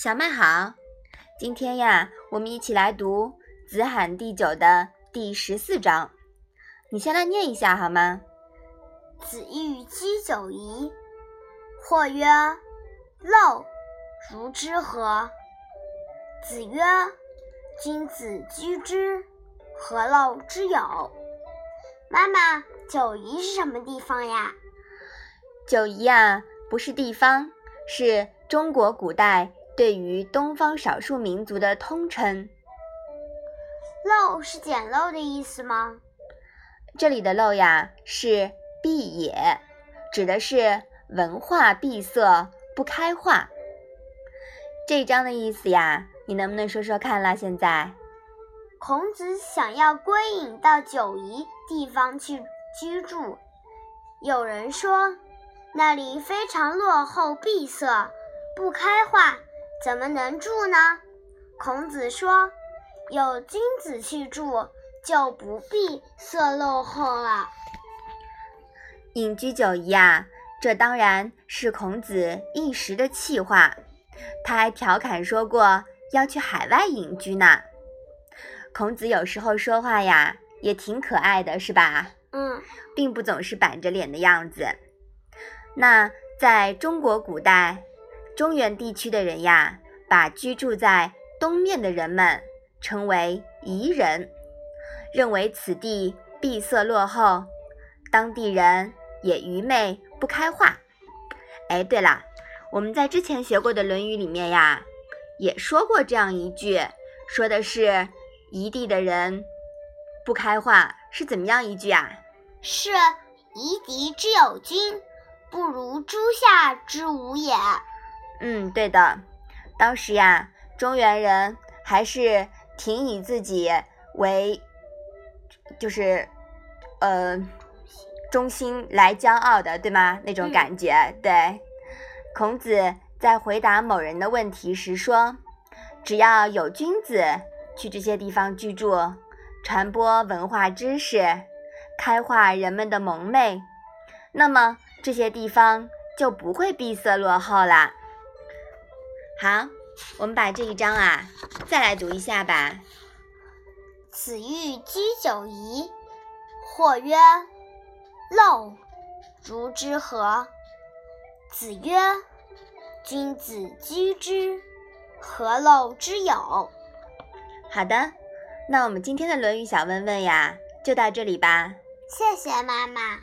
小麦好，今天呀，我们一起来读《子罕第九》的第十四章。你先来念一下好吗？子欲居九夷，或曰：“陋，如之何？”子曰：“君子居之，何陋之有？”妈妈，九夷是什么地方呀？九夷呀，不是地方，是中国古代。对于东方少数民族的通称，“陋”是简陋的意思吗？这里的“陋”呀是闭也，指的是文化闭塞、不开化。这一章的意思呀，你能不能说说看啦？现在，孔子想要归隐到九夷地方去居住，有人说那里非常落后、闭塞、不开化。怎么能住呢？孔子说：“有君子去住，就不必色落后了。”隐居九夷啊，这当然是孔子一时的气话。他还调侃说过要去海外隐居呢。孔子有时候说话呀，也挺可爱的，是吧？嗯，并不总是板着脸的样子。那在中国古代。中原地区的人呀，把居住在东面的人们称为夷人，认为此地闭塞落后，当地人也愚昧不开化。哎，对了，我们在之前学过的《论语》里面呀，也说过这样一句，说的是夷地的人不开化是怎么样一句啊？是夷狄之有君，不如诸夏之无也。嗯，对的，当时呀，中原人还是挺以自己为，就是，呃，中心来骄傲的，对吗？那种感觉。对，孔子在回答某人的问题时说：“只要有君子去这些地方居住，传播文化知识，开化人们的蒙昧，那么这些地方就不会闭塞落后了。”好，我们把这一章啊再来读一下吧。子欲居九夷，或曰：“陋，如之何？”子曰：“君子居之，何陋之有？”好的，那我们今天的《论语》小问问呀，就到这里吧。谢谢妈妈。